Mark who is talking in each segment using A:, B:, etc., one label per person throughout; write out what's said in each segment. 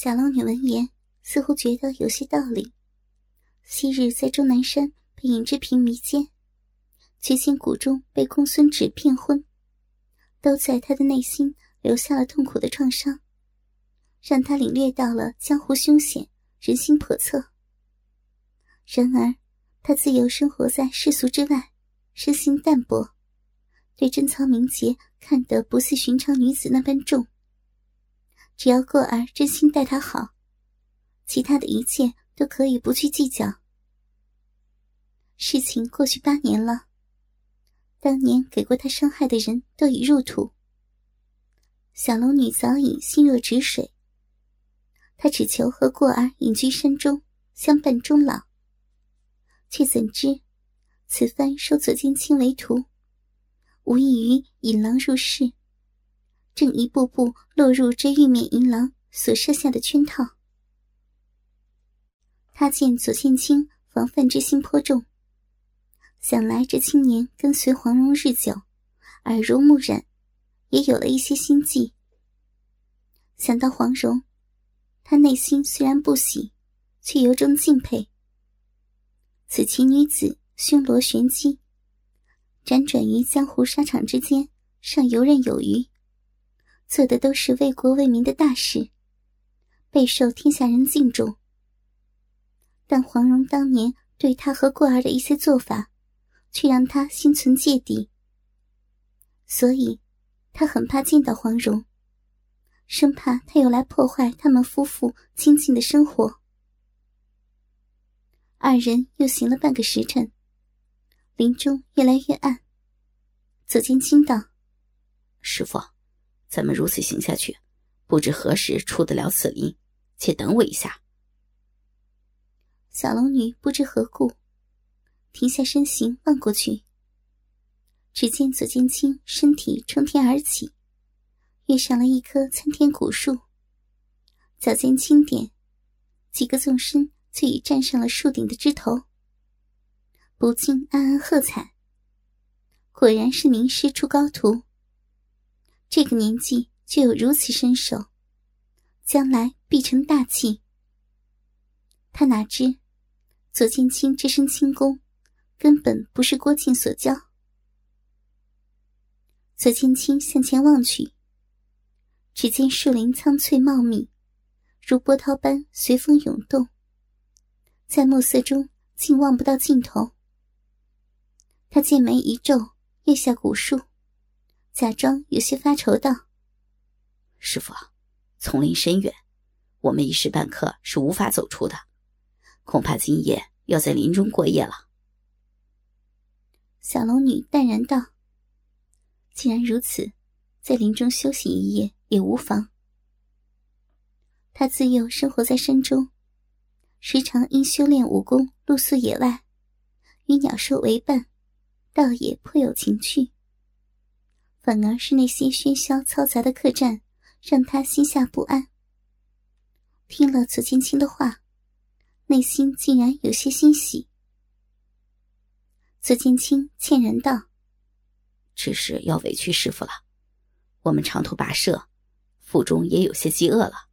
A: 小龙女闻言，似乎觉得有些道理。昔日在终南山被尹志平迷奸，绝情谷中被公孙止骗婚，都在他的内心留下了痛苦的创伤，让他领略到了江湖凶险、人心叵测。然而，他自幼生活在世俗之外，身心淡薄，对贞操名节看得不似寻常女子那般重。只要过儿真心待他好，其他的一切都可以不去计较。事情过去八年了，当年给过他伤害的人都已入土，小龙女早已心若止水。她只求和过儿隐居山中，相伴终老。却怎知，此番收左金青为徒，无异于引狼入室。正一步步落入这玉面银狼所设下的圈套。他见左剑清防范之心颇重，想来这青年跟随黄蓉日久，耳濡目染，也有了一些心计。想到黄蓉，他内心虽然不喜，却由衷敬佩。此奇女子胸罗玄机，辗转于江湖沙场之间，尚游刃有余。做的都是为国为民的大事，备受天下人敬重。但黄蓉当年对他和过儿的一些做法，却让他心存芥蒂。所以，他很怕见到黄蓉，生怕他又来破坏他们夫妇清静的生活。二人又行了半个时辰，林中越来越暗。左剑清道：“
B: 师傅。”咱们如此行下去，不知何时出得了此林，且等我一下。
A: 小龙女不知何故，停下身形望过去，只见左剑清身体冲天而起，跃上了一棵参天古树，脚尖轻点，几个纵身就已站上了树顶的枝头，不禁暗暗喝彩。果然是名师出高徒。这个年纪就有如此身手，将来必成大器。他哪知，左剑清这身轻功，根本不是郭靖所教。左剑清向前望去，只见树林苍翠茂密，如波涛般随风涌动，在暮色中竟望不到尽头。他剑眉一皱，跃下古树。假装有些发愁道：“
B: 师傅，丛林深远，我们一时半刻是无法走出的，恐怕今夜要在林中过夜了。”
A: 小龙女淡然道：“既然如此，在林中休息一夜也无妨。她自幼生活在山中，时常因修炼武功露宿野外，与鸟兽为伴，倒也颇有情趣。”反而是那些喧嚣嘈杂的客栈，让他心下不安。听了左青青的话，内心竟然有些欣喜。左剑青歉然道：“
B: 只是要委屈师傅了，我们长途跋涉，腹中也有些饥饿了。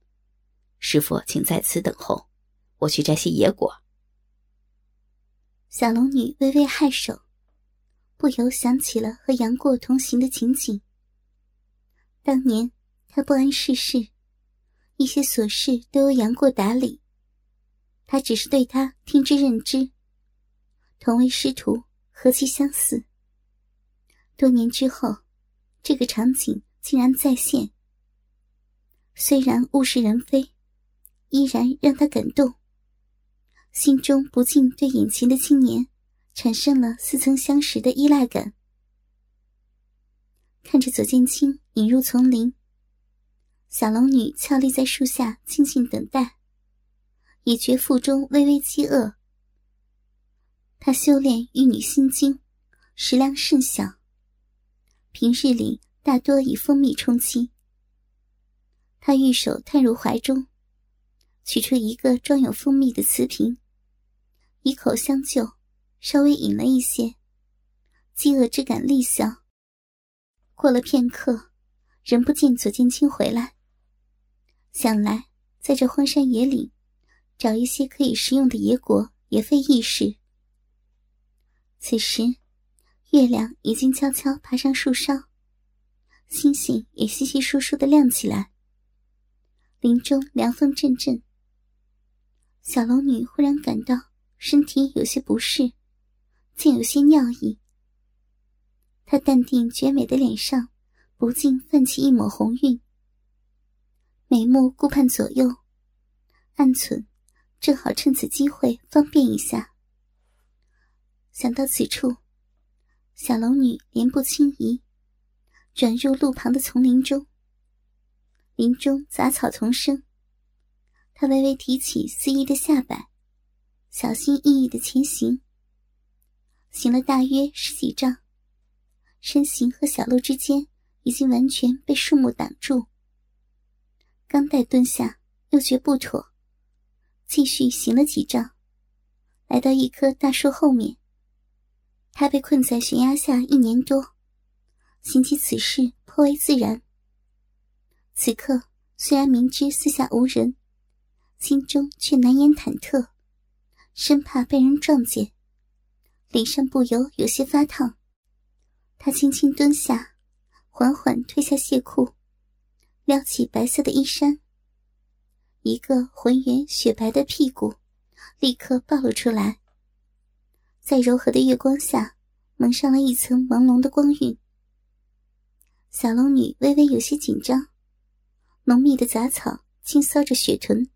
B: 师傅，请在此等候，我去摘些野果。”
A: 小龙女微微颔首。不由想起了和杨过同行的情景。当年他不谙世事，一些琐事都由杨过打理，他只是对他听之任之。同为师徒，何其相似！多年之后，这个场景竟然再现。虽然物是人非，依然让他感动，心中不禁对眼前的青年。产生了似曾相识的依赖感。看着左剑清引入丛林，小龙女俏立在树下静静等待，也觉腹中微微饥饿。她修炼玉女心经，食量甚小，平日里大多以蜂蜜充饥。她玉手探入怀中，取出一个装有蜂蜜的瓷瓶，以口相救。稍微饮了一些，饥饿之感立消。过了片刻，仍不见左剑清回来。想来在这荒山野岭找一些可以食用的野果也非易事。此时，月亮已经悄悄爬上树梢，星星也稀稀疏疏的亮起来。林中凉风阵阵，小龙女忽然感到身体有些不适，竟有些尿意。她淡定绝美的脸上不禁泛起一抹红晕，眉目顾盼左右，暗存正好趁此机会方便一下。想到此处，小龙女莲步轻移，转入路旁的丛林中。林中杂草丛生，她微微提起肆意的下摆，小心翼翼的前行。行了大约十几丈，身形和小路之间已经完全被树木挡住。刚待蹲下，又觉不妥，继续行了几丈，来到一棵大树后面。他被困在悬崖下一年多，行起此事颇为自然。此刻虽然明知四下无人，心中却难掩忐忑，生怕被人撞见，脸上不由有些发烫。他轻轻蹲下，缓缓褪下鞋裤，撩起白色的衣衫，一个浑圆雪白的屁股立刻暴露出来。在柔和的月光下，蒙上了一层朦胧的光晕。小龙女微微有些紧张，浓密的杂草轻搔着雪臀，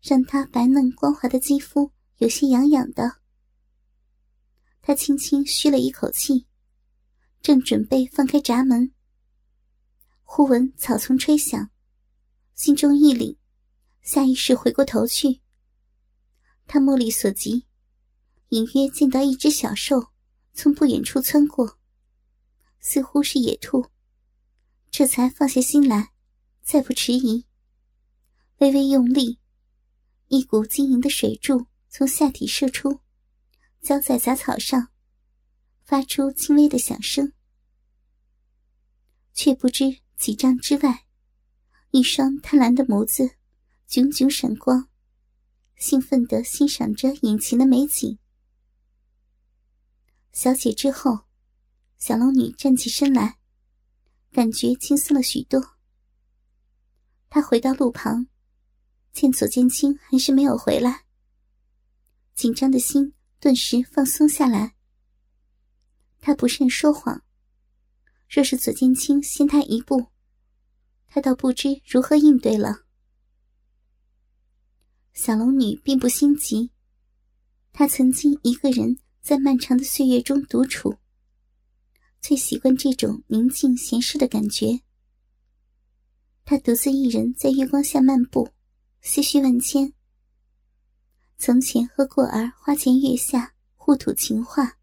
A: 让她白嫩光滑的肌肤有些痒痒的。他轻轻吁了一口气，正准备放开闸门，忽闻草丛吹响，心中一凛，下意识回过头去。他目力所及。隐约见到一只小兽从不远处窜过，似乎是野兔，这才放下心来，再不迟疑。微微用力，一股晶莹的水柱从下体射出，浇在杂草上，发出轻微的响声。却不知几丈之外，一双贪婪的眸子炯炯闪光，兴奋地欣赏着眼前的美景。小姐之后，小龙女站起身来，感觉轻松了许多。她回到路旁，见左剑清还是没有回来，紧张的心顿时放松下来。她不慎说谎，若是左剑清先她一步，她倒不知如何应对了。小龙女并不心急，她曾经一个人。在漫长的岁月中独处，最习惯这种宁静闲适的感觉。他独自一人在月光下漫步，思绪万千。从前和过儿花前月下互吐情话，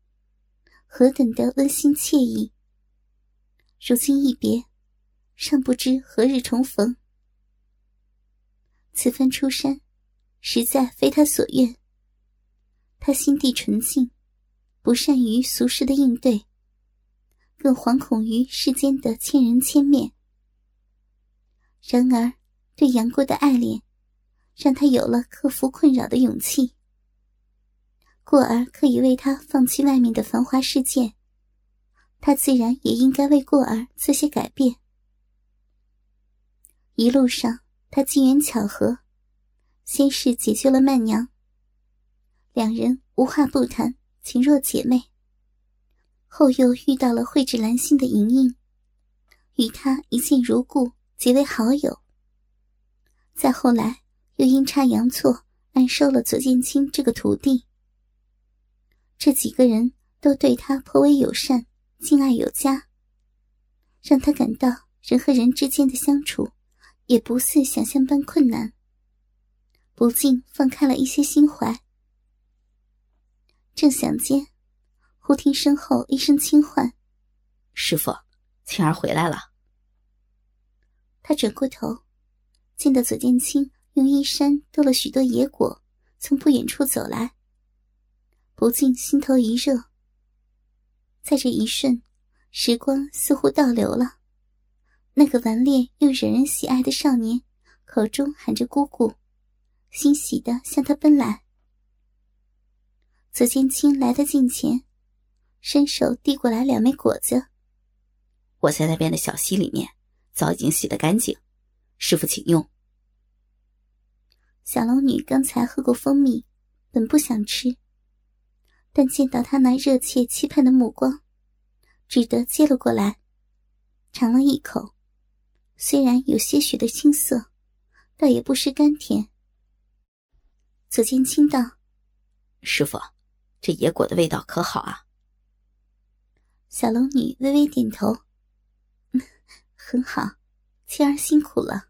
A: 何等的温馨惬意。如今一别，尚不知何日重逢。此番出山，实在非他所愿。他心地纯净。不善于俗世的应对，更惶恐于世间的千人千面。然而，对杨过的爱恋，让他有了克服困扰的勇气。过儿可以为他放弃外面的繁华世界，他自然也应该为过儿做些改变。一路上，他机缘巧合，先是解救了曼娘，两人无话不谈。情若姐妹，后又遇到了蕙质兰心的莹莹，与她一见如故，结为好友。再后来，又阴差阳错暗收了左剑清这个徒弟。这几个人都对他颇为友善，敬爱有加，让他感到人和人之间的相处也不似想象般困难，不禁放开了一些心怀。正想间，忽听身后一声轻唤：“
B: 师傅，青儿回来了。”
A: 他转过头，见到左剑清用衣衫兜了许多野果，从不远处走来，不禁心头一热。在这一瞬，时光似乎倒流了，那个顽劣又惹人喜爱的少年，口中喊着“姑姑”，欣喜的向他奔来。左剑清来到近前，伸手递过来两枚果子。
B: 我在那边的小溪里面，早已经洗得干净，师傅请用。
A: 小龙女刚才喝过蜂蜜，本不想吃，但见到他那热切期盼的目光，只得接了过来，尝了一口，虽然有些许的青涩，倒也不失甘甜。左剑清道：“
B: 师傅。”这野果的味道可好啊？
A: 小龙女微微点头，很好，青儿辛苦了。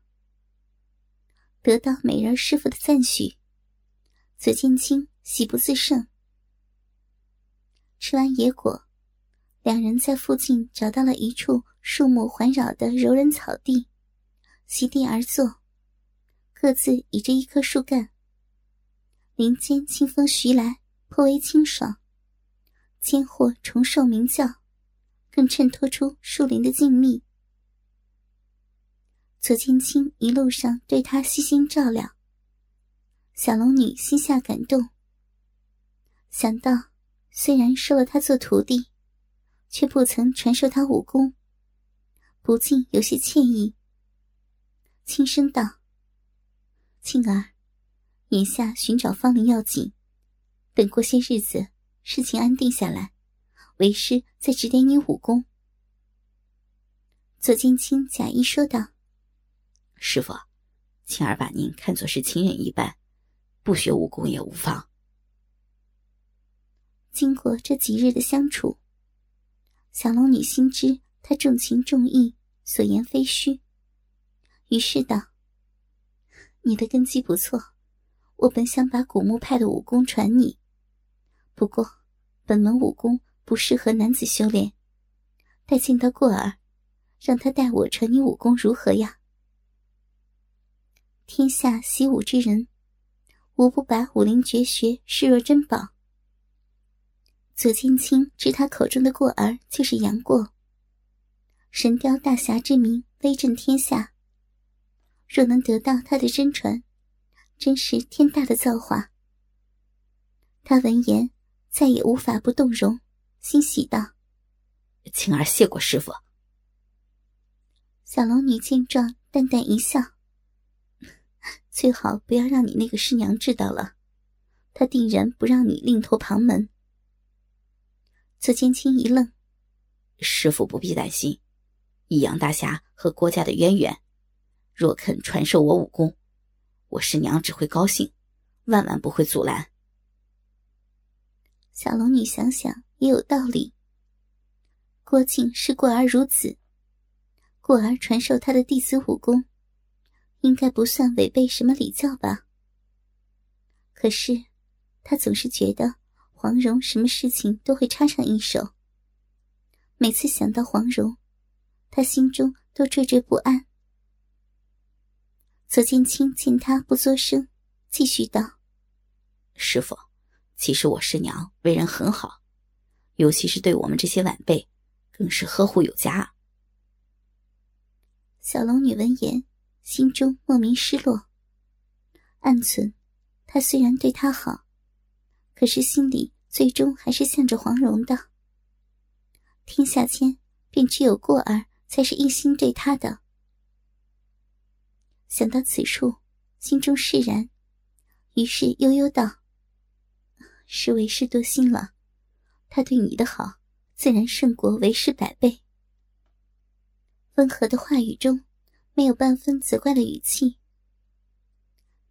A: 得到美人师傅的赞许，左剑清喜不自胜。吃完野果，两人在附近找到了一处树木环绕的柔韧草地，席地而坐，各自倚着一棵树干。林间清风徐来。颇为清爽，间或虫兽鸣叫，更衬托出树林的静谧。左剑清一路上对他悉心照料，小龙女心下感动。想到虽然收了他做徒弟，却不曾传授他武功，不禁有些歉意，轻声道：“庆儿，眼下寻找芳龄要紧。”等过些日子，事情安定下来，为师再指点你武功。左剑清假意说道：“
B: 师傅，青儿把您看作是亲人一般，不学武功也无妨。”
A: 经过这几日的相处，小龙女心知他重情重义，所言非虚，于是道：“你的根基不错，我本想把古墓派的武功传你。”不过，本门武功不适合男子修炼。待见到过儿，让他代我传你武功，如何呀？天下习武之人，无不把武林绝学视若珍宝。左剑清知他口中的过儿就是杨过，神雕大侠之名威震天下。若能得到他的真传，真是天大的造化。他闻言。再也无法不动容，欣喜道：“
B: 青儿谢过师傅。”
A: 小龙女见状，淡淡一笑：“最好不要让你那个师娘知道了，她定然不让你另投旁门。”左千青一愣：“
B: 师傅不必担心，以杨大侠和郭家的渊源，若肯传授我武功，我师娘只会高兴，万万不会阻拦。”
A: 小龙女想想也有道理。郭靖视过儿如此，过儿传授他的弟子武功，应该不算违背什么礼教吧？可是，他总是觉得黄蓉什么事情都会插上一手。每次想到黄蓉，他心中都惴惴不安。左剑清见他不作声，继续道：“
B: 师傅。”其实我师娘为人很好，尤其是对我们这些晚辈，更是呵护有加。
A: 小龙女闻言，心中莫名失落，暗存：他虽然对她好，可是心里最终还是向着黄蓉的。天下间便只有过儿才是一心对她的。想到此处，心中释然，于是悠悠道。是为师多心了，他对你的好，自然胜过为师百倍。温和的话语中，没有半分责怪的语气。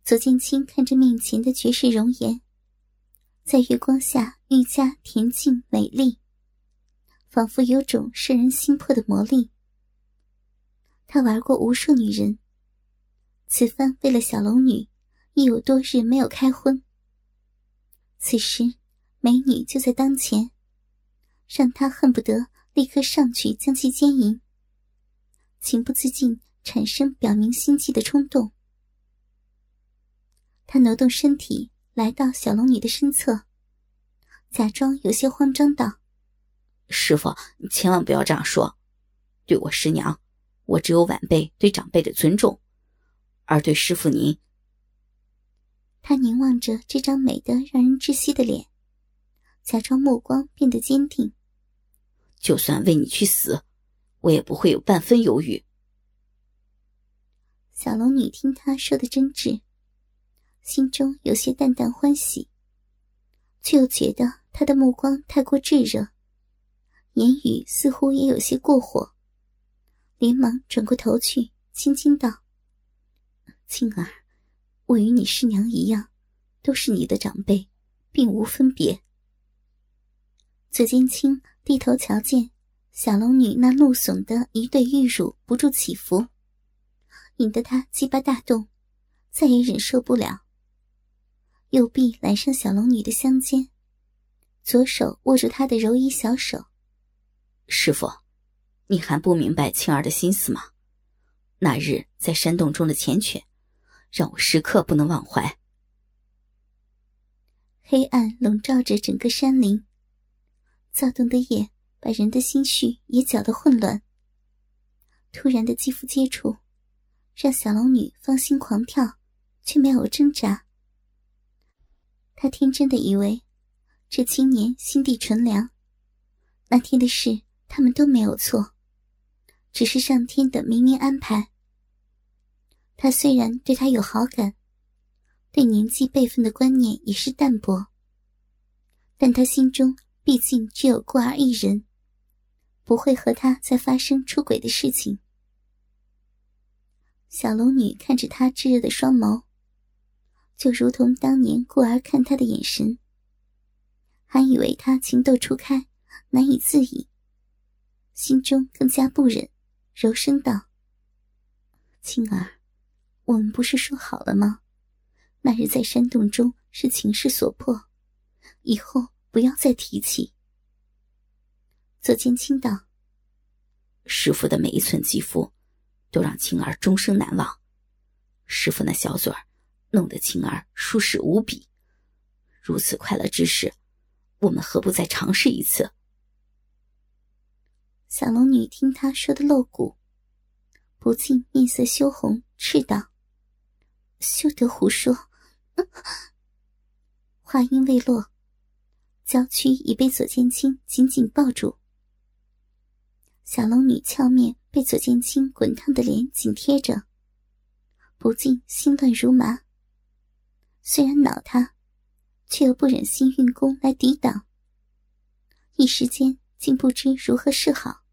A: 左剑清看着面前的绝世容颜，在月光下愈加恬静美丽，仿佛有种摄人心魄的魔力。他玩过无数女人，此番为了小龙女，亦有多日没有开荤。此时，美女就在当前，让他恨不得立刻上去将其奸淫，情不自禁产生表明心迹的冲动。他挪动身体，来到小龙女的身侧，假装有些慌张道：“
B: 师傅，你千万不要这样说，对我师娘，我只有晚辈对长辈的尊重，而对师傅您……
A: 他凝望着这张美得让人窒息的脸，假装目光变得坚定。
B: 就算为你去死，我也不会有半分犹豫。
A: 小龙女听他说的真挚，心中有些淡淡欢喜，却又觉得他的目光太过炙热，言语似乎也有些过火，连忙转过头去，轻轻道：“青儿。”我与你师娘一样，都是你的长辈，并无分别。左剑清低头瞧见小龙女那怒耸的一对玉乳不住起伏，引得他鸡巴大动，再也忍受不了。右臂揽上小龙女的香肩，左手握住她的柔衣小手。
B: 师傅，你还不明白青儿的心思吗？那日在山洞中的缱绻。让我时刻不能忘怀。
A: 黑暗笼罩着整个山林，躁动的夜把人的心绪也搅得混乱。突然的肌肤接触，让小龙女芳心狂跳，却没有挣扎。她天真的以为，这青年心地纯良，那天的事他们都没有错，只是上天的冥冥安排。他虽然对他有好感，对年纪辈分的观念也是淡薄，但他心中毕竟只有顾儿一人，不会和他再发生出轨的事情。小龙女看着他炙热的双眸，就如同当年顾儿看他的眼神，还以为他情窦初开，难以自已，心中更加不忍，柔声道：“青儿。”我们不是说好了吗？那日在山洞中是情势所迫，以后不要再提起。左剑清道：“
B: 师傅的每一寸肌肤，都让青儿终生难忘。师傅那小嘴儿，弄得青儿舒适无比。如此快乐之事，我们何不再尝试一次？”
A: 小龙女听他说的露骨，不禁面色羞红，斥道。休得胡说！话音未落，娇躯已被左剑清紧紧抱住。小龙女俏面被左剑清滚烫的脸紧贴着，不禁心乱如麻。虽然恼他，却又不忍心运功来抵挡，一时间竟不知如何是好。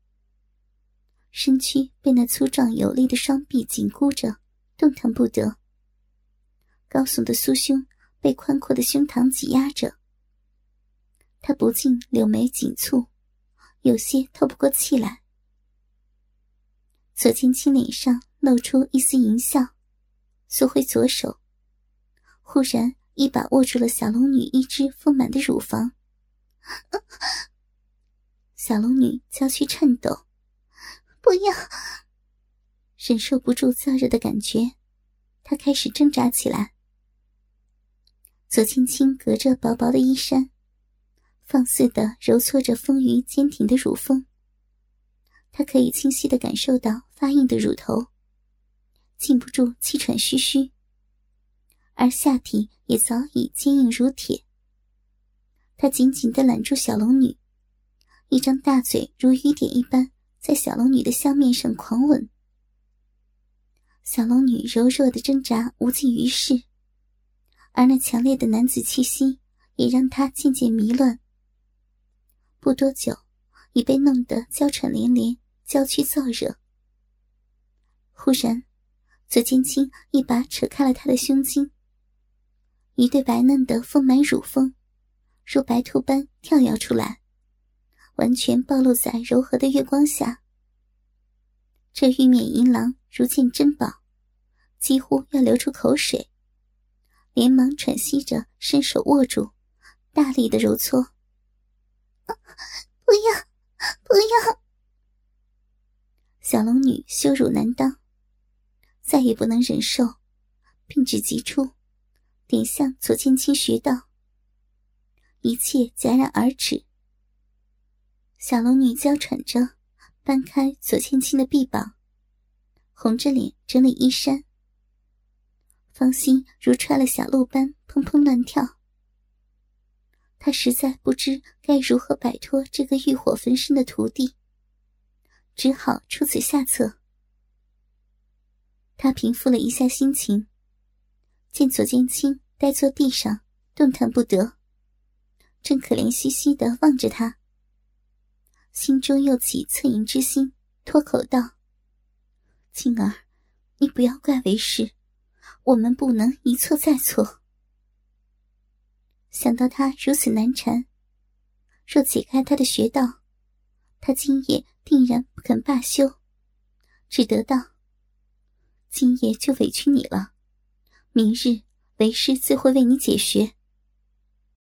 A: 身躯被那粗壮有力的双臂紧箍着，动弹不得。高耸的酥胸被宽阔的胸膛挤压着，他不禁柳眉紧蹙，有些透不过气来。左青青脸上露出一丝淫笑，缩回左手，忽然一把握住了小龙女一只丰满的乳房。小龙女娇躯颤抖，不要！忍受不住燥热的感觉，她开始挣扎起来。左青青隔着薄薄的衣衫，放肆的揉搓着丰腴坚挺的乳峰。她可以清晰的感受到发硬的乳头，禁不住气喘吁吁。而下体也早已坚硬如铁。他紧紧的揽住小龙女，一张大嘴如雨点一般在小龙女的香面上狂吻。小龙女柔弱的挣扎无济于事。而那强烈的男子气息也让她渐渐迷乱。不多久，已被弄得娇喘连连，娇躯燥热。忽然，左剑青一把扯开了他的胸襟，一对白嫩的丰满乳峰，如白兔般跳跃出来，完全暴露在柔和的月光下。这玉面银狼如见珍宝，几乎要流出口水。连忙喘息着，伸手握住，大力的揉搓。不要，不要！小龙女羞辱难当，再也不能忍受，并指急出，点向左千青穴道。一切戛然而止。小龙女娇喘着，搬开左千青的臂膀，红着脸整理衣衫。芳心如揣了小鹿般砰砰乱跳。他实在不知该如何摆脱这个欲火焚身的徒弟，只好出此下策。他平复了一下心情，见左剑清呆坐地上，动弹不得，正可怜兮兮的望着他，心中又起恻隐之心，脱口道：“青儿，你不要怪为师，我们不能一错再错。”想到他如此难缠，若解开他的穴道，他今夜定然不肯罢休，只得道：“今夜就委屈你了，明日为师自会为你解穴。”